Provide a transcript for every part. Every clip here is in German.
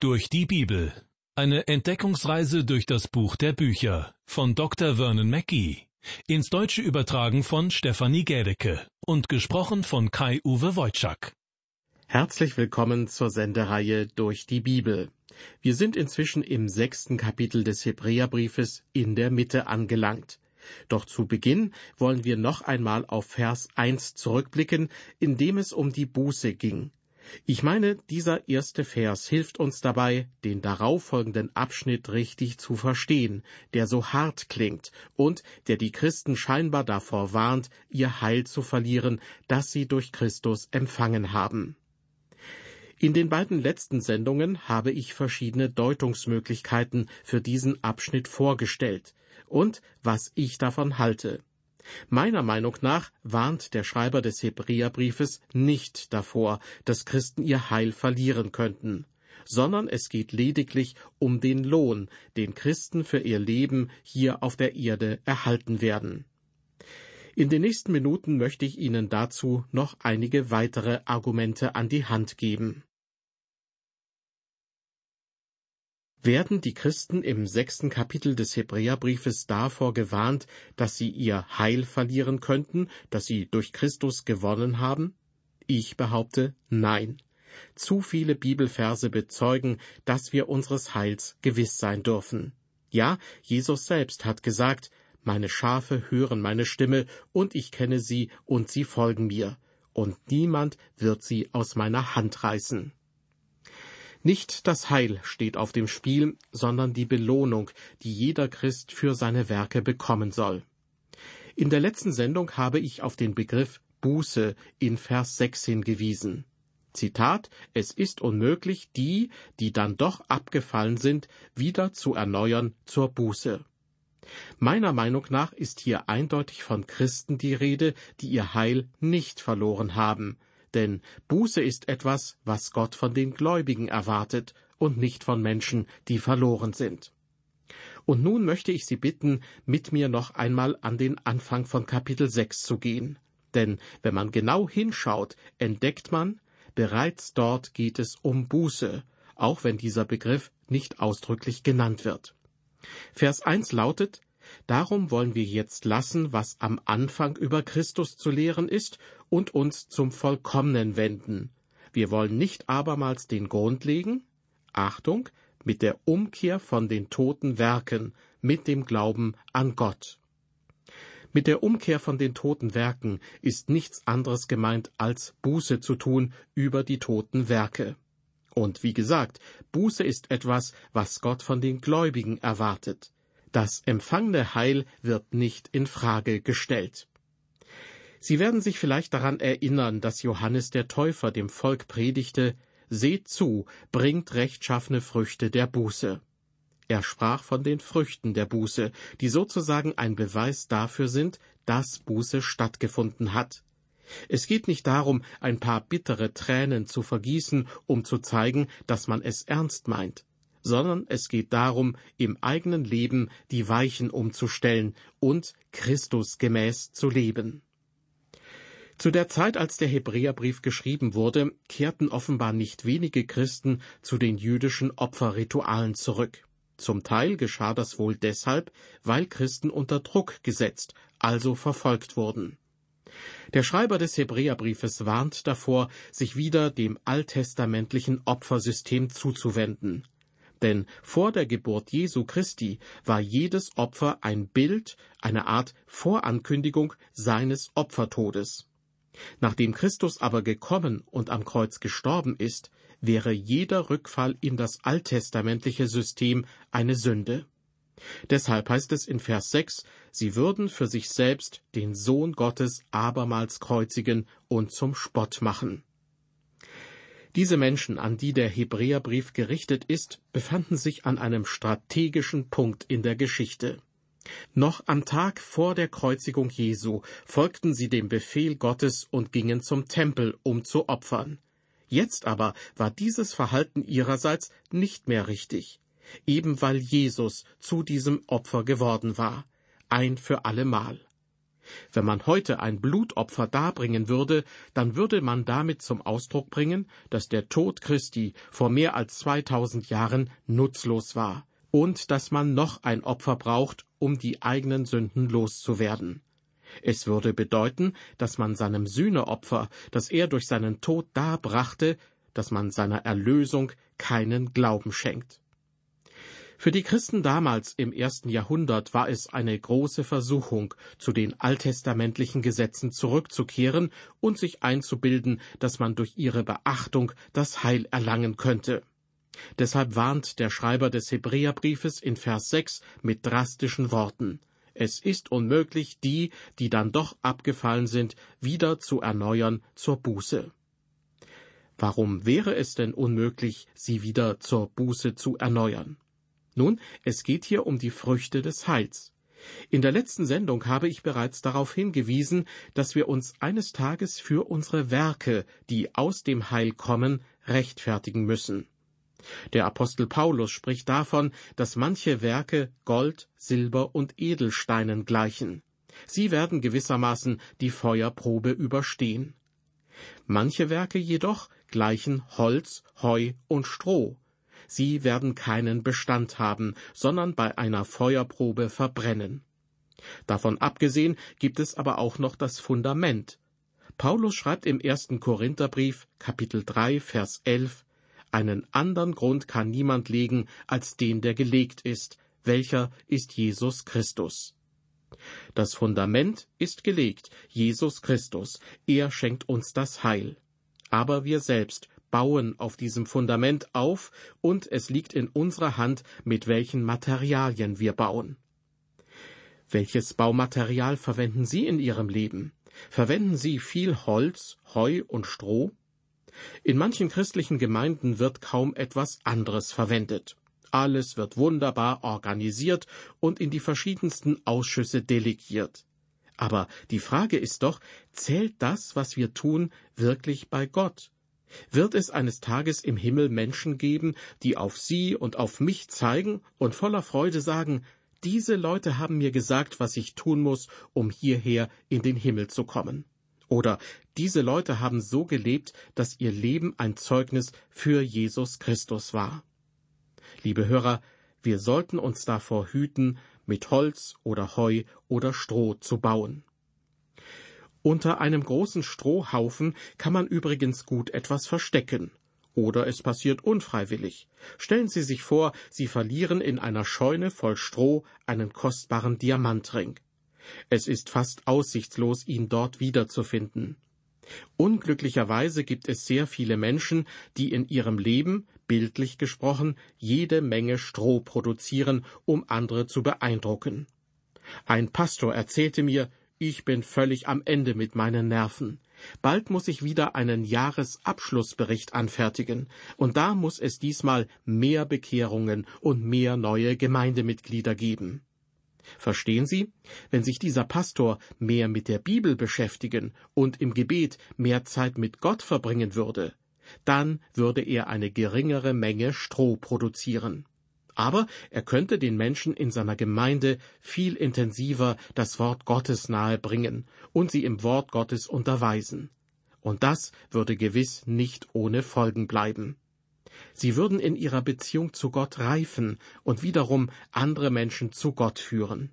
Durch die Bibel. Eine Entdeckungsreise durch das Buch der Bücher von Dr. Vernon Mackey. Ins Deutsche übertragen von Stefanie Gädecke und gesprochen von Kai-Uwe Wojczak. Herzlich willkommen zur Sendereihe Durch die Bibel. Wir sind inzwischen im sechsten Kapitel des Hebräerbriefes in der Mitte angelangt. Doch zu Beginn wollen wir noch einmal auf Vers 1 zurückblicken, in dem es um die Buße ging. Ich meine, dieser erste Vers hilft uns dabei, den darauffolgenden Abschnitt richtig zu verstehen, der so hart klingt und der die Christen scheinbar davor warnt, ihr Heil zu verlieren, das sie durch Christus empfangen haben. In den beiden letzten Sendungen habe ich verschiedene Deutungsmöglichkeiten für diesen Abschnitt vorgestellt und was ich davon halte. Meiner Meinung nach warnt der Schreiber des Hebräerbriefes nicht davor, dass Christen ihr Heil verlieren könnten, sondern es geht lediglich um den Lohn, den Christen für ihr Leben hier auf der Erde erhalten werden. In den nächsten Minuten möchte ich Ihnen dazu noch einige weitere Argumente an die Hand geben. Werden die Christen im sechsten Kapitel des Hebräerbriefes davor gewarnt, dass sie ihr Heil verlieren könnten, das sie durch Christus gewonnen haben? Ich behaupte nein. Zu viele Bibelverse bezeugen, dass wir unseres Heils gewiss sein dürfen. Ja, Jesus selbst hat gesagt, meine Schafe hören meine Stimme, und ich kenne sie, und sie folgen mir, und niemand wird sie aus meiner Hand reißen. Nicht das Heil steht auf dem Spiel, sondern die Belohnung, die jeder Christ für seine Werke bekommen soll. In der letzten Sendung habe ich auf den Begriff Buße in Vers 6 hingewiesen. Zitat, es ist unmöglich, die, die dann doch abgefallen sind, wieder zu erneuern zur Buße. Meiner Meinung nach ist hier eindeutig von Christen die Rede, die ihr Heil nicht verloren haben, denn Buße ist etwas, was Gott von den Gläubigen erwartet und nicht von Menschen, die verloren sind. Und nun möchte ich Sie bitten, mit mir noch einmal an den Anfang von Kapitel 6 zu gehen. Denn wenn man genau hinschaut, entdeckt man, bereits dort geht es um Buße, auch wenn dieser Begriff nicht ausdrücklich genannt wird. Vers 1 lautet, Darum wollen wir jetzt lassen, was am Anfang über Christus zu lehren ist, und uns zum Vollkommenen wenden. Wir wollen nicht abermals den Grund legen, Achtung, mit der Umkehr von den toten Werken, mit dem Glauben an Gott. Mit der Umkehr von den toten Werken ist nichts anderes gemeint, als Buße zu tun über die toten Werke. Und wie gesagt, Buße ist etwas, was Gott von den Gläubigen erwartet. Das empfangene Heil wird nicht in Frage gestellt. Sie werden sich vielleicht daran erinnern, dass Johannes der Täufer dem Volk predigte, Seht zu, bringt rechtschaffene Früchte der Buße. Er sprach von den Früchten der Buße, die sozusagen ein Beweis dafür sind, dass Buße stattgefunden hat. Es geht nicht darum, ein paar bittere Tränen zu vergießen, um zu zeigen, dass man es ernst meint sondern es geht darum, im eigenen Leben die Weichen umzustellen und Christus gemäß zu leben. Zu der Zeit, als der Hebräerbrief geschrieben wurde, kehrten offenbar nicht wenige Christen zu den jüdischen Opferritualen zurück. Zum Teil geschah das wohl deshalb, weil Christen unter Druck gesetzt, also verfolgt wurden. Der Schreiber des Hebräerbriefes warnt davor, sich wieder dem alttestamentlichen Opfersystem zuzuwenden. Denn vor der Geburt Jesu Christi war jedes Opfer ein Bild, eine Art Vorankündigung seines Opfertodes. Nachdem Christus aber gekommen und am Kreuz gestorben ist, wäre jeder Rückfall in das alttestamentliche System eine Sünde. Deshalb heißt es in Vers 6, sie würden für sich selbst den Sohn Gottes abermals kreuzigen und zum Spott machen. Diese Menschen, an die der Hebräerbrief gerichtet ist, befanden sich an einem strategischen Punkt in der Geschichte. Noch am Tag vor der Kreuzigung Jesu folgten sie dem Befehl Gottes und gingen zum Tempel, um zu opfern. Jetzt aber war dieses Verhalten ihrerseits nicht mehr richtig, eben weil Jesus zu diesem Opfer geworden war, ein für allemal. Wenn man heute ein Blutopfer darbringen würde, dann würde man damit zum Ausdruck bringen, dass der Tod Christi vor mehr als 2000 Jahren nutzlos war und dass man noch ein Opfer braucht, um die eigenen Sünden loszuwerden. Es würde bedeuten, dass man seinem Sühneopfer, das er durch seinen Tod darbrachte, dass man seiner Erlösung keinen Glauben schenkt. Für die Christen damals im ersten Jahrhundert war es eine große Versuchung, zu den alttestamentlichen Gesetzen zurückzukehren und sich einzubilden, dass man durch ihre Beachtung das Heil erlangen könnte. Deshalb warnt der Schreiber des Hebräerbriefes in Vers 6 mit drastischen Worten. Es ist unmöglich, die, die dann doch abgefallen sind, wieder zu erneuern zur Buße. Warum wäre es denn unmöglich, sie wieder zur Buße zu erneuern? Nun, es geht hier um die Früchte des Heils. In der letzten Sendung habe ich bereits darauf hingewiesen, dass wir uns eines Tages für unsere Werke, die aus dem Heil kommen, rechtfertigen müssen. Der Apostel Paulus spricht davon, dass manche Werke Gold, Silber und Edelsteinen gleichen. Sie werden gewissermaßen die Feuerprobe überstehen. Manche Werke jedoch gleichen Holz, Heu und Stroh, sie werden keinen Bestand haben, sondern bei einer Feuerprobe verbrennen. Davon abgesehen gibt es aber auch noch das Fundament. Paulus schreibt im ersten Korintherbrief, Kapitel 3, Vers 11, einen anderen Grund kann niemand legen als den, der gelegt ist, welcher ist Jesus Christus. Das Fundament ist gelegt, Jesus Christus, er schenkt uns das Heil. Aber wir selbst bauen auf diesem Fundament auf, und es liegt in unserer Hand, mit welchen Materialien wir bauen. Welches Baumaterial verwenden Sie in Ihrem Leben? Verwenden Sie viel Holz, Heu und Stroh? In manchen christlichen Gemeinden wird kaum etwas anderes verwendet. Alles wird wunderbar organisiert und in die verschiedensten Ausschüsse delegiert. Aber die Frage ist doch, zählt das, was wir tun, wirklich bei Gott? Wird es eines Tages im Himmel Menschen geben, die auf Sie und auf mich zeigen und voller Freude sagen, diese Leute haben mir gesagt, was ich tun muss, um hierher in den Himmel zu kommen. Oder diese Leute haben so gelebt, dass ihr Leben ein Zeugnis für Jesus Christus war. Liebe Hörer, wir sollten uns davor hüten, mit Holz oder Heu oder Stroh zu bauen. Unter einem großen Strohhaufen kann man übrigens gut etwas verstecken. Oder es passiert unfreiwillig. Stellen Sie sich vor, Sie verlieren in einer Scheune voll Stroh einen kostbaren Diamantring. Es ist fast aussichtslos, ihn dort wiederzufinden. Unglücklicherweise gibt es sehr viele Menschen, die in ihrem Leben, bildlich gesprochen, jede Menge Stroh produzieren, um andere zu beeindrucken. Ein Pastor erzählte mir, ich bin völlig am Ende mit meinen Nerven. Bald muss ich wieder einen Jahresabschlussbericht anfertigen, und da muss es diesmal mehr Bekehrungen und mehr neue Gemeindemitglieder geben. Verstehen Sie, wenn sich dieser Pastor mehr mit der Bibel beschäftigen und im Gebet mehr Zeit mit Gott verbringen würde, dann würde er eine geringere Menge Stroh produzieren aber er könnte den Menschen in seiner Gemeinde viel intensiver das Wort Gottes nahe bringen und sie im Wort Gottes unterweisen. Und das würde gewiss nicht ohne Folgen bleiben. Sie würden in ihrer Beziehung zu Gott reifen und wiederum andere Menschen zu Gott führen.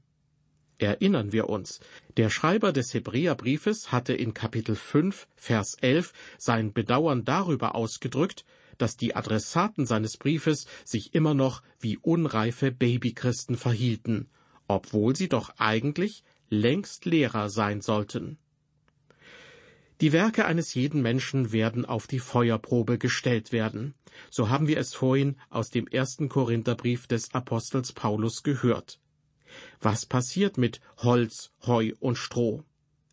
Erinnern wir uns, der Schreiber des Hebräerbriefes hatte in Kapitel 5, Vers 11 sein Bedauern darüber ausgedrückt, dass die Adressaten seines Briefes sich immer noch wie unreife Babychristen verhielten, obwohl sie doch eigentlich längst Lehrer sein sollten. Die Werke eines jeden Menschen werden auf die Feuerprobe gestellt werden. So haben wir es vorhin aus dem ersten Korintherbrief des Apostels Paulus gehört. Was passiert mit Holz, Heu und Stroh?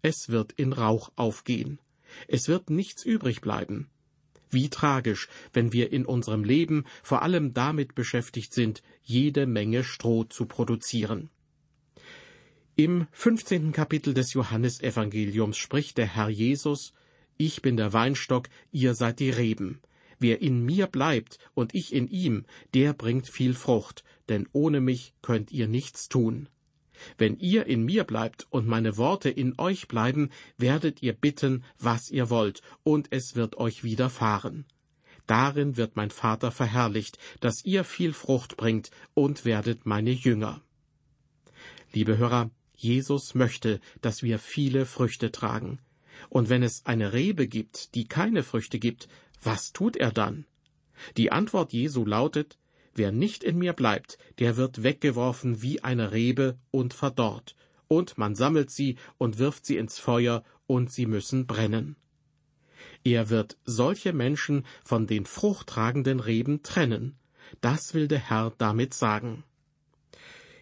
Es wird in Rauch aufgehen. Es wird nichts übrig bleiben. Wie tragisch, wenn wir in unserem Leben vor allem damit beschäftigt sind, jede Menge Stroh zu produzieren. Im 15. Kapitel des Johannesevangeliums spricht der Herr Jesus, Ich bin der Weinstock, ihr seid die Reben. Wer in mir bleibt und ich in ihm, der bringt viel Frucht, denn ohne mich könnt ihr nichts tun. Wenn ihr in mir bleibt und meine Worte in euch bleiben, werdet ihr bitten, was ihr wollt, und es wird euch widerfahren. Darin wird mein Vater verherrlicht, dass ihr viel Frucht bringt und werdet meine Jünger. Liebe Hörer, Jesus möchte, dass wir viele Früchte tragen. Und wenn es eine Rebe gibt, die keine Früchte gibt, was tut er dann? Die Antwort Jesu lautet, Wer nicht in mir bleibt, der wird weggeworfen wie eine Rebe und verdorrt, und man sammelt sie und wirft sie ins Feuer, und sie müssen brennen. Er wird solche Menschen von den fruchttragenden Reben trennen. Das will der Herr damit sagen.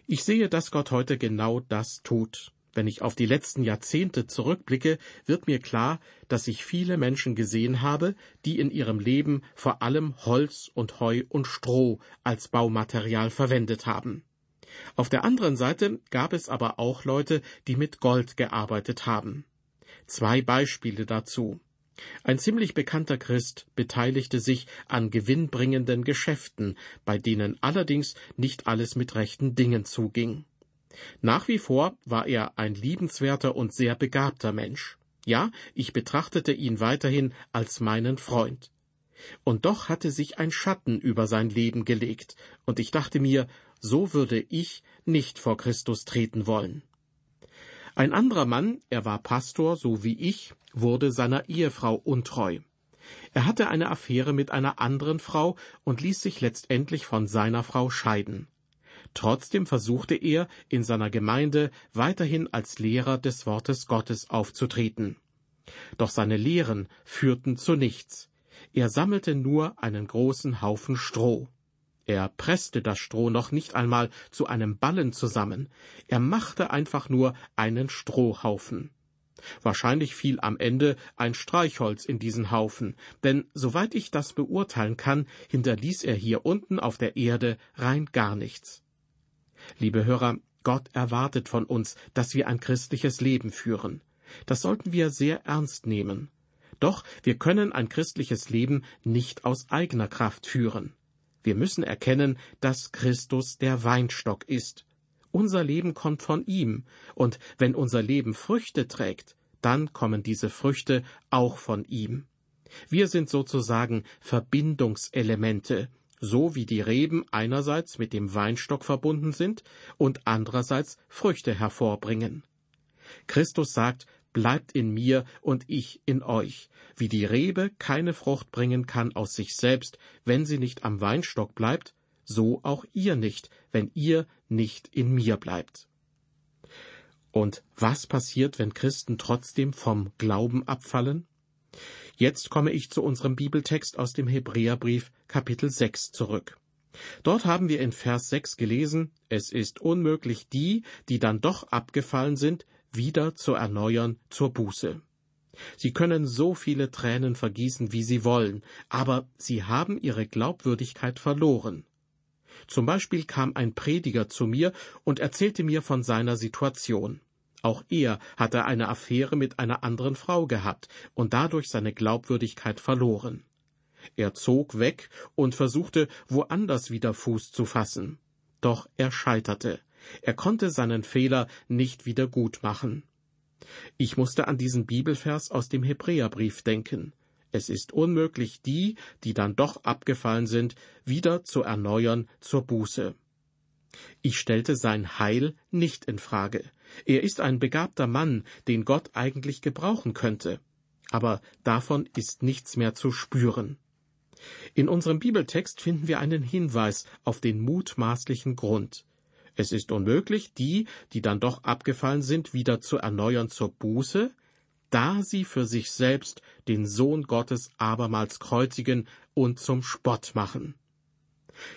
Ich sehe, dass Gott heute genau das tut. Wenn ich auf die letzten Jahrzehnte zurückblicke, wird mir klar, dass ich viele Menschen gesehen habe, die in ihrem Leben vor allem Holz und Heu und Stroh als Baumaterial verwendet haben. Auf der anderen Seite gab es aber auch Leute, die mit Gold gearbeitet haben. Zwei Beispiele dazu. Ein ziemlich bekannter Christ beteiligte sich an gewinnbringenden Geschäften, bei denen allerdings nicht alles mit rechten Dingen zuging. Nach wie vor war er ein liebenswerter und sehr begabter Mensch. Ja, ich betrachtete ihn weiterhin als meinen Freund. Und doch hatte sich ein Schatten über sein Leben gelegt, und ich dachte mir, so würde ich nicht vor Christus treten wollen. Ein anderer Mann, er war Pastor, so wie ich, wurde seiner Ehefrau untreu. Er hatte eine Affäre mit einer anderen Frau und ließ sich letztendlich von seiner Frau scheiden. Trotzdem versuchte er, in seiner Gemeinde weiterhin als Lehrer des Wortes Gottes aufzutreten. Doch seine Lehren führten zu nichts. Er sammelte nur einen großen Haufen Stroh. Er presste das Stroh noch nicht einmal zu einem Ballen zusammen, er machte einfach nur einen Strohhaufen. Wahrscheinlich fiel am Ende ein Streichholz in diesen Haufen, denn soweit ich das beurteilen kann, hinterließ er hier unten auf der Erde rein gar nichts. Liebe Hörer, Gott erwartet von uns, dass wir ein christliches Leben führen. Das sollten wir sehr ernst nehmen. Doch wir können ein christliches Leben nicht aus eigener Kraft führen. Wir müssen erkennen, dass Christus der Weinstock ist. Unser Leben kommt von ihm, und wenn unser Leben Früchte trägt, dann kommen diese Früchte auch von ihm. Wir sind sozusagen Verbindungselemente, so wie die Reben einerseits mit dem Weinstock verbunden sind und andererseits Früchte hervorbringen. Christus sagt, bleibt in mir und ich in euch, wie die Rebe keine Frucht bringen kann aus sich selbst, wenn sie nicht am Weinstock bleibt, so auch ihr nicht, wenn ihr nicht in mir bleibt. Und was passiert, wenn Christen trotzdem vom Glauben abfallen? Jetzt komme ich zu unserem Bibeltext aus dem Hebräerbrief Kapitel 6 zurück. Dort haben wir in Vers 6 gelesen, es ist unmöglich, die, die dann doch abgefallen sind, wieder zu erneuern zur Buße. Sie können so viele Tränen vergießen, wie sie wollen, aber sie haben ihre Glaubwürdigkeit verloren. Zum Beispiel kam ein Prediger zu mir und erzählte mir von seiner Situation. Auch er hatte eine Affäre mit einer anderen Frau gehabt und dadurch seine Glaubwürdigkeit verloren. Er zog weg und versuchte, woanders wieder Fuß zu fassen. Doch er scheiterte. Er konnte seinen Fehler nicht wieder gut machen. Ich musste an diesen Bibelvers aus dem Hebräerbrief denken. Es ist unmöglich, die, die dann doch abgefallen sind, wieder zu erneuern zur Buße. Ich stellte sein Heil nicht in Frage. Er ist ein begabter Mann, den Gott eigentlich gebrauchen könnte. Aber davon ist nichts mehr zu spüren. In unserem Bibeltext finden wir einen Hinweis auf den mutmaßlichen Grund. Es ist unmöglich, die, die dann doch abgefallen sind, wieder zu erneuern zur Buße, da sie für sich selbst den Sohn Gottes abermals kreuzigen und zum Spott machen.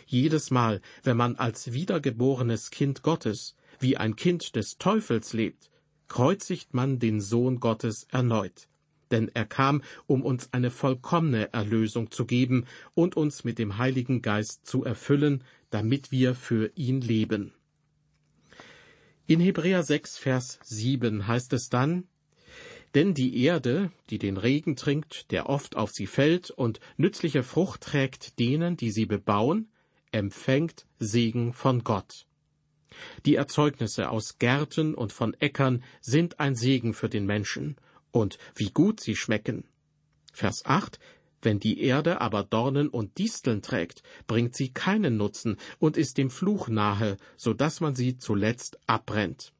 Jedes Mal, wenn man als wiedergeborenes Kind Gottes wie ein Kind des Teufels lebt, kreuzigt man den Sohn Gottes erneut. Denn er kam, um uns eine vollkommene Erlösung zu geben und uns mit dem Heiligen Geist zu erfüllen, damit wir für ihn leben. In Hebräer 6, Vers 7 heißt es dann, denn die Erde, die den Regen trinkt, der oft auf sie fällt und nützliche Frucht trägt denen, die sie bebauen, empfängt Segen von Gott. Die Erzeugnisse aus Gärten und von Äckern sind ein Segen für den Menschen, und wie gut sie schmecken. Vers 8 Wenn die Erde aber Dornen und Disteln trägt, bringt sie keinen Nutzen und ist dem Fluch nahe, so dass man sie zuletzt abbrennt.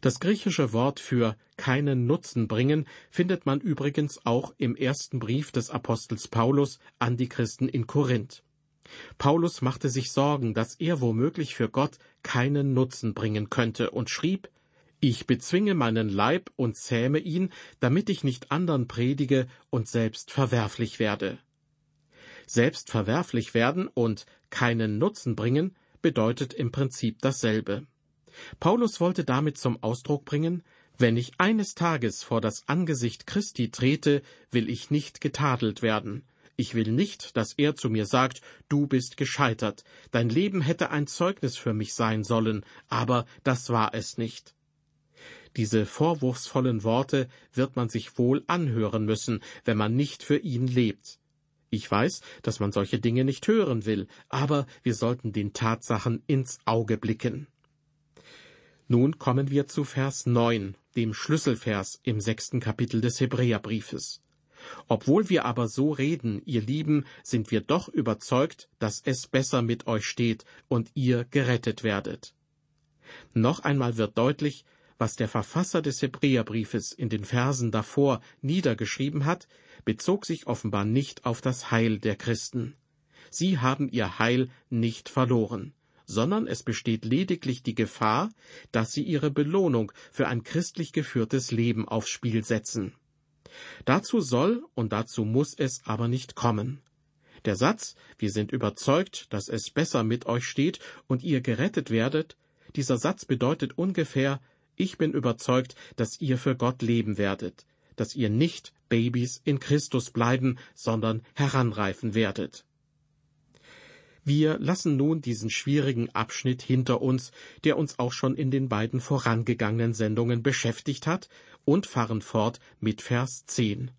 Das griechische Wort für keinen Nutzen bringen findet man übrigens auch im ersten Brief des Apostels Paulus an die Christen in Korinth. Paulus machte sich Sorgen, dass er womöglich für Gott keinen Nutzen bringen könnte und schrieb Ich bezwinge meinen Leib und zähme ihn, damit ich nicht andern predige und selbst verwerflich werde. Selbst verwerflich werden und keinen Nutzen bringen bedeutet im Prinzip dasselbe. Paulus wollte damit zum Ausdruck bringen, wenn ich eines Tages vor das Angesicht Christi trete, will ich nicht getadelt werden. Ich will nicht, dass er zu mir sagt, du bist gescheitert, dein Leben hätte ein Zeugnis für mich sein sollen, aber das war es nicht. Diese vorwurfsvollen Worte wird man sich wohl anhören müssen, wenn man nicht für ihn lebt. Ich weiß, dass man solche Dinge nicht hören will, aber wir sollten den Tatsachen ins Auge blicken. Nun kommen wir zu Vers 9, dem Schlüsselvers im sechsten Kapitel des Hebräerbriefes. Obwohl wir aber so reden, ihr Lieben, sind wir doch überzeugt, dass es besser mit euch steht und ihr gerettet werdet. Noch einmal wird deutlich, was der Verfasser des Hebräerbriefes in den Versen davor niedergeschrieben hat, bezog sich offenbar nicht auf das Heil der Christen. Sie haben ihr Heil nicht verloren sondern es besteht lediglich die Gefahr, dass sie ihre Belohnung für ein christlich geführtes Leben aufs Spiel setzen. Dazu soll und dazu muss es aber nicht kommen. Der Satz, wir sind überzeugt, dass es besser mit euch steht und ihr gerettet werdet, dieser Satz bedeutet ungefähr, ich bin überzeugt, dass ihr für Gott leben werdet, dass ihr nicht Babys in Christus bleiben, sondern heranreifen werdet. Wir lassen nun diesen schwierigen Abschnitt hinter uns, der uns auch schon in den beiden vorangegangenen Sendungen beschäftigt hat, und fahren fort mit Vers 10.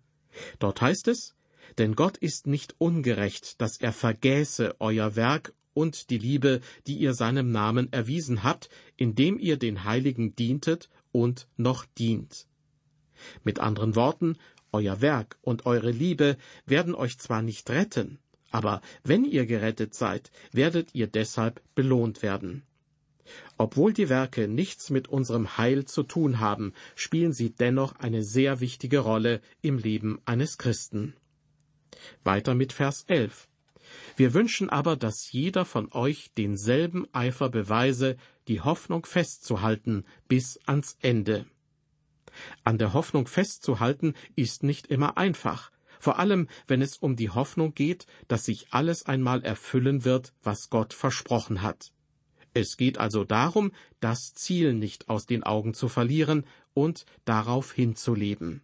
Dort heißt es, denn Gott ist nicht ungerecht, dass er vergäße euer Werk und die Liebe, die ihr seinem Namen erwiesen habt, indem ihr den Heiligen dientet und noch dient. Mit anderen Worten, euer Werk und eure Liebe werden euch zwar nicht retten, aber wenn ihr gerettet seid, werdet ihr deshalb belohnt werden. Obwohl die Werke nichts mit unserem Heil zu tun haben, spielen sie dennoch eine sehr wichtige Rolle im Leben eines Christen. Weiter mit Vers 11. Wir wünschen aber, dass jeder von euch denselben Eifer beweise, die Hoffnung festzuhalten bis ans Ende. An der Hoffnung festzuhalten ist nicht immer einfach, vor allem wenn es um die Hoffnung geht, dass sich alles einmal erfüllen wird, was Gott versprochen hat. Es geht also darum, das Ziel nicht aus den Augen zu verlieren und darauf hinzuleben.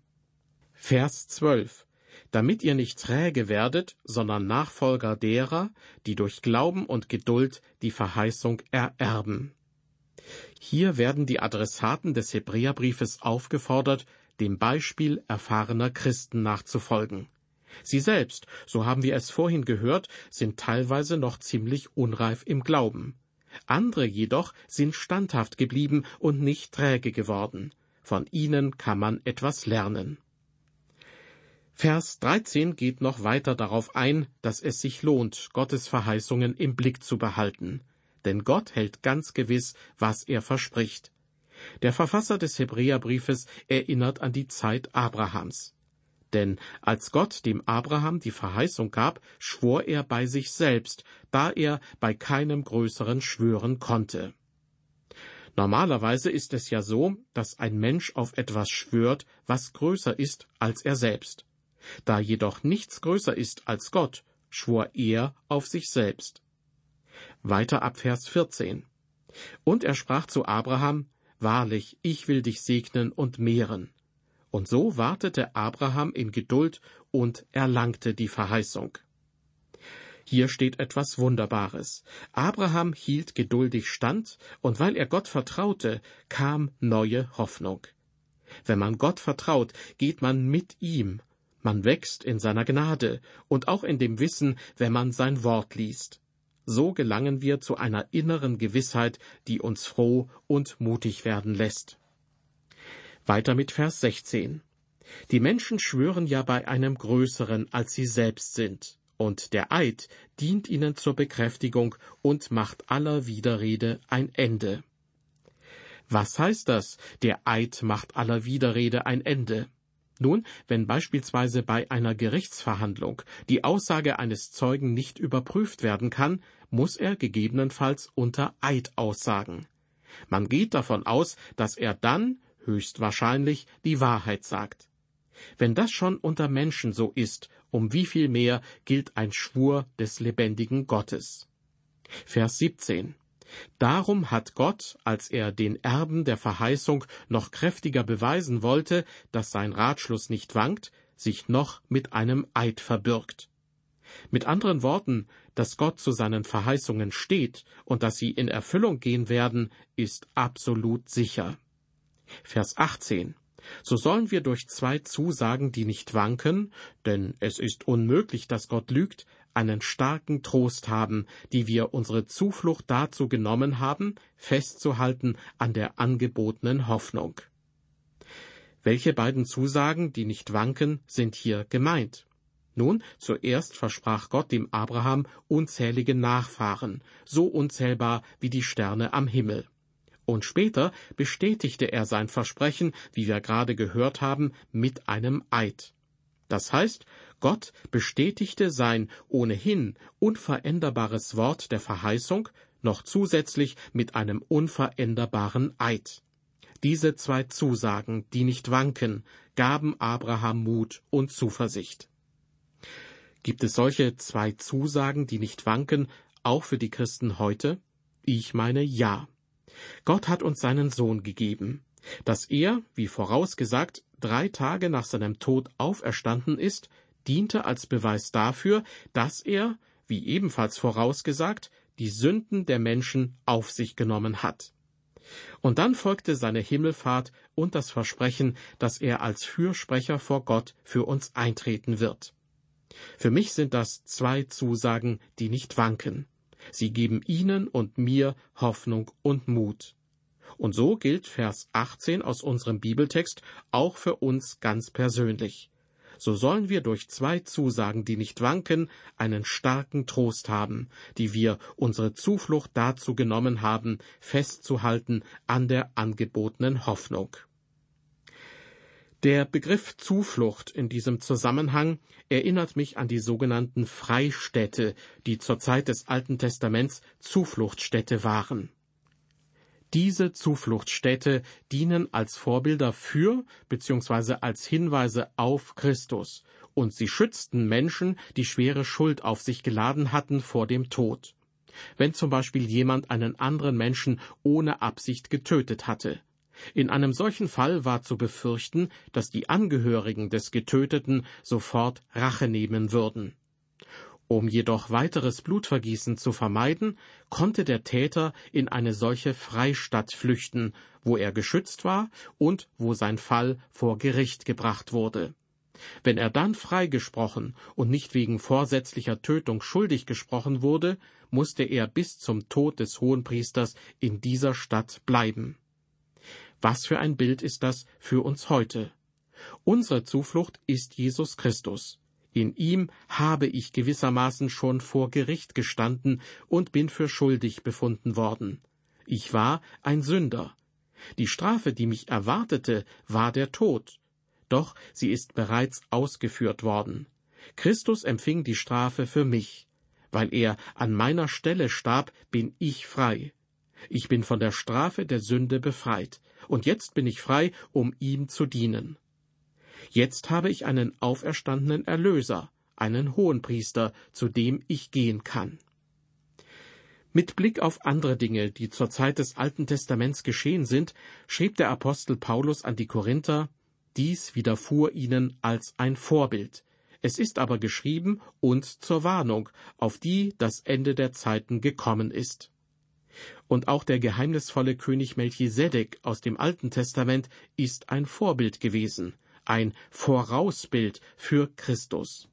Vers 12 damit ihr nicht träge werdet, sondern Nachfolger derer, die durch Glauben und Geduld die Verheißung ererben. Hier werden die Adressaten des Hebräerbriefes aufgefordert, dem Beispiel erfahrener Christen nachzufolgen. Sie selbst, so haben wir es vorhin gehört, sind teilweise noch ziemlich unreif im Glauben. Andere jedoch sind standhaft geblieben und nicht träge geworden. Von ihnen kann man etwas lernen. Vers 13 geht noch weiter darauf ein, dass es sich lohnt, Gottes Verheißungen im Blick zu behalten. Denn Gott hält ganz gewiss, was er verspricht. Der Verfasser des Hebräerbriefes erinnert an die Zeit Abrahams. Denn als Gott dem Abraham die Verheißung gab, schwor er bei sich selbst, da er bei keinem größeren schwören konnte. Normalerweise ist es ja so, dass ein Mensch auf etwas schwört, was größer ist als er selbst. Da jedoch nichts größer ist als Gott, schwor er auf sich selbst. Weiter ab Vers 14. Und er sprach zu Abraham, Wahrlich, ich will dich segnen und mehren. Und so wartete Abraham in Geduld und erlangte die Verheißung. Hier steht etwas Wunderbares. Abraham hielt geduldig stand, und weil er Gott vertraute, kam neue Hoffnung. Wenn man Gott vertraut, geht man mit ihm, man wächst in seiner Gnade und auch in dem Wissen, wenn man sein Wort liest. So gelangen wir zu einer inneren Gewissheit, die uns froh und mutig werden lässt. Weiter mit Vers 16. Die Menschen schwören ja bei einem Größeren, als sie selbst sind, und der Eid dient ihnen zur Bekräftigung und macht aller Widerrede ein Ende. Was heißt das? Der Eid macht aller Widerrede ein Ende. Nun, wenn beispielsweise bei einer Gerichtsverhandlung die Aussage eines Zeugen nicht überprüft werden kann, muss er gegebenenfalls unter Eid aussagen. Man geht davon aus, dass er dann höchstwahrscheinlich die Wahrheit sagt. Wenn das schon unter Menschen so ist, um wie viel mehr gilt ein Schwur des lebendigen Gottes. Vers 17 Darum hat Gott, als er den Erben der Verheißung noch kräftiger beweisen wollte, dass sein Ratschluss nicht wankt, sich noch mit einem Eid verbürgt. Mit anderen Worten, dass Gott zu seinen Verheißungen steht und dass sie in Erfüllung gehen werden, ist absolut sicher. Vers 18 so sollen wir durch zwei Zusagen, die nicht wanken, denn es ist unmöglich, dass Gott lügt, einen starken Trost haben, die wir unsere Zuflucht dazu genommen haben, festzuhalten an der angebotenen Hoffnung. Welche beiden Zusagen, die nicht wanken, sind hier gemeint? Nun, zuerst versprach Gott dem Abraham unzählige Nachfahren, so unzählbar wie die Sterne am Himmel. Und später bestätigte er sein Versprechen, wie wir gerade gehört haben, mit einem Eid. Das heißt, Gott bestätigte sein ohnehin unveränderbares Wort der Verheißung noch zusätzlich mit einem unveränderbaren Eid. Diese zwei Zusagen, die nicht wanken, gaben Abraham Mut und Zuversicht. Gibt es solche zwei Zusagen, die nicht wanken, auch für die Christen heute? Ich meine ja. Gott hat uns seinen Sohn gegeben. Dass er, wie vorausgesagt, drei Tage nach seinem Tod auferstanden ist, diente als Beweis dafür, dass er, wie ebenfalls vorausgesagt, die Sünden der Menschen auf sich genommen hat. Und dann folgte seine Himmelfahrt und das Versprechen, dass er als Fürsprecher vor Gott für uns eintreten wird. Für mich sind das zwei Zusagen, die nicht wanken. Sie geben ihnen und mir Hoffnung und Mut. Und so gilt Vers 18 aus unserem Bibeltext auch für uns ganz persönlich. So sollen wir durch zwei Zusagen, die nicht wanken, einen starken Trost haben, die wir unsere Zuflucht dazu genommen haben, festzuhalten an der angebotenen Hoffnung. Der Begriff Zuflucht in diesem Zusammenhang erinnert mich an die sogenannten Freistädte, die zur Zeit des Alten Testaments Zufluchtsstädte waren. Diese Zufluchtsstädte dienen als Vorbilder für bzw. als Hinweise auf Christus, und sie schützten Menschen, die schwere Schuld auf sich geladen hatten vor dem Tod. Wenn zum Beispiel jemand einen anderen Menschen ohne Absicht getötet hatte, in einem solchen Fall war zu befürchten, dass die Angehörigen des Getöteten sofort Rache nehmen würden. Um jedoch weiteres Blutvergießen zu vermeiden, konnte der Täter in eine solche Freistadt flüchten, wo er geschützt war und wo sein Fall vor Gericht gebracht wurde. Wenn er dann freigesprochen und nicht wegen vorsätzlicher Tötung schuldig gesprochen wurde, musste er bis zum Tod des Hohenpriesters in dieser Stadt bleiben. Was für ein Bild ist das für uns heute? Unsere Zuflucht ist Jesus Christus. In ihm habe ich gewissermaßen schon vor Gericht gestanden und bin für schuldig befunden worden. Ich war ein Sünder. Die Strafe, die mich erwartete, war der Tod. Doch sie ist bereits ausgeführt worden. Christus empfing die Strafe für mich. Weil er an meiner Stelle starb, bin ich frei. Ich bin von der Strafe der Sünde befreit und jetzt bin ich frei, um ihm zu dienen. Jetzt habe ich einen auferstandenen Erlöser, einen Hohenpriester, zu dem ich gehen kann. Mit Blick auf andere Dinge, die zur Zeit des Alten Testaments geschehen sind, schrieb der Apostel Paulus an die Korinther, dies widerfuhr ihnen als ein Vorbild. Es ist aber geschrieben und zur Warnung, auf die das Ende der Zeiten gekommen ist. Und auch der geheimnisvolle König Melchisedek aus dem Alten Testament ist ein Vorbild gewesen, ein Vorausbild für Christus.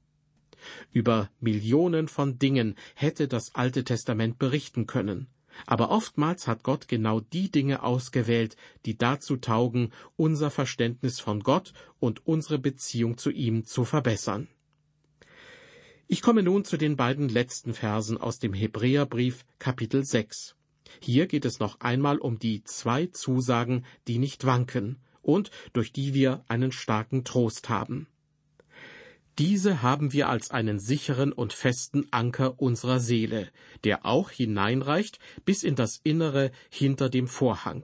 Über Millionen von Dingen hätte das Alte Testament berichten können. Aber oftmals hat Gott genau die Dinge ausgewählt, die dazu taugen, unser Verständnis von Gott und unsere Beziehung zu ihm zu verbessern. Ich komme nun zu den beiden letzten Versen aus dem Hebräerbrief Kapitel 6. Hier geht es noch einmal um die zwei Zusagen, die nicht wanken und durch die wir einen starken Trost haben. Diese haben wir als einen sicheren und festen Anker unserer Seele, der auch hineinreicht bis in das Innere hinter dem Vorhang.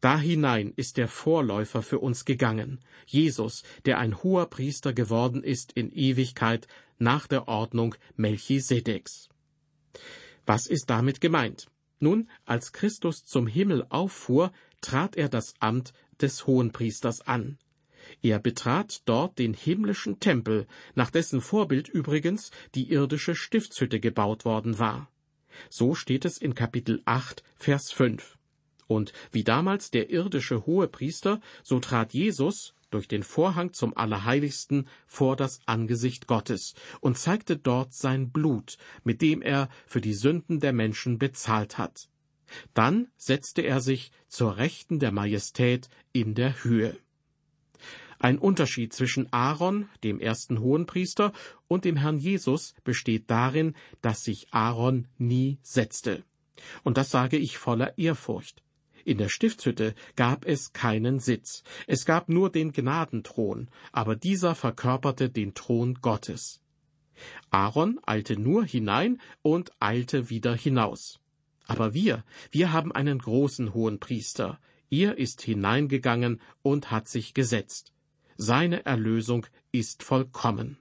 Da hinein ist der Vorläufer für uns gegangen, Jesus, der ein hoher Priester geworden ist in Ewigkeit nach der Ordnung Melchisedeks. Was ist damit gemeint? Nun, als Christus zum Himmel auffuhr, trat er das Amt des Hohenpriesters an. Er betrat dort den himmlischen Tempel, nach dessen Vorbild übrigens die irdische Stiftshütte gebaut worden war. So steht es in Kapitel 8, Vers 5. Und wie damals der irdische Hohepriester, so trat Jesus durch den Vorhang zum Allerheiligsten vor das Angesicht Gottes und zeigte dort sein Blut, mit dem er für die Sünden der Menschen bezahlt hat. Dann setzte er sich zur Rechten der Majestät in der Höhe. Ein Unterschied zwischen Aaron, dem ersten Hohenpriester, und dem Herrn Jesus besteht darin, dass sich Aaron nie setzte. Und das sage ich voller Ehrfurcht. In der Stiftshütte gab es keinen Sitz, es gab nur den Gnadenthron, aber dieser verkörperte den Thron Gottes. Aaron eilte nur hinein und eilte wieder hinaus. Aber wir, wir haben einen großen hohen Priester. Er ist hineingegangen und hat sich gesetzt. Seine Erlösung ist vollkommen.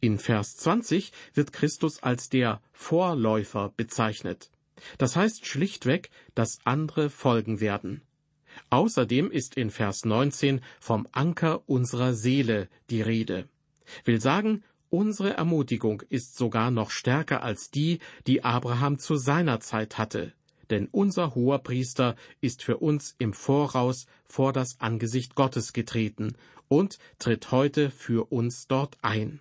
In Vers 20 wird Christus als der Vorläufer bezeichnet. Das heißt schlichtweg, dass andere folgen werden. Außerdem ist in Vers 19 vom Anker unserer Seele die Rede. Will sagen, unsere Ermutigung ist sogar noch stärker als die, die Abraham zu seiner Zeit hatte denn unser hoher Priester ist für uns im Voraus vor das Angesicht Gottes getreten und tritt heute für uns dort ein.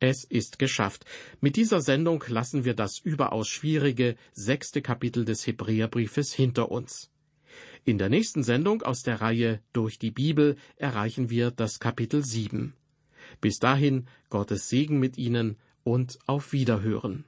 Es ist geschafft. Mit dieser Sendung lassen wir das überaus schwierige sechste Kapitel des Hebräerbriefes hinter uns. In der nächsten Sendung aus der Reihe Durch die Bibel erreichen wir das Kapitel sieben. Bis dahin Gottes Segen mit Ihnen und auf Wiederhören.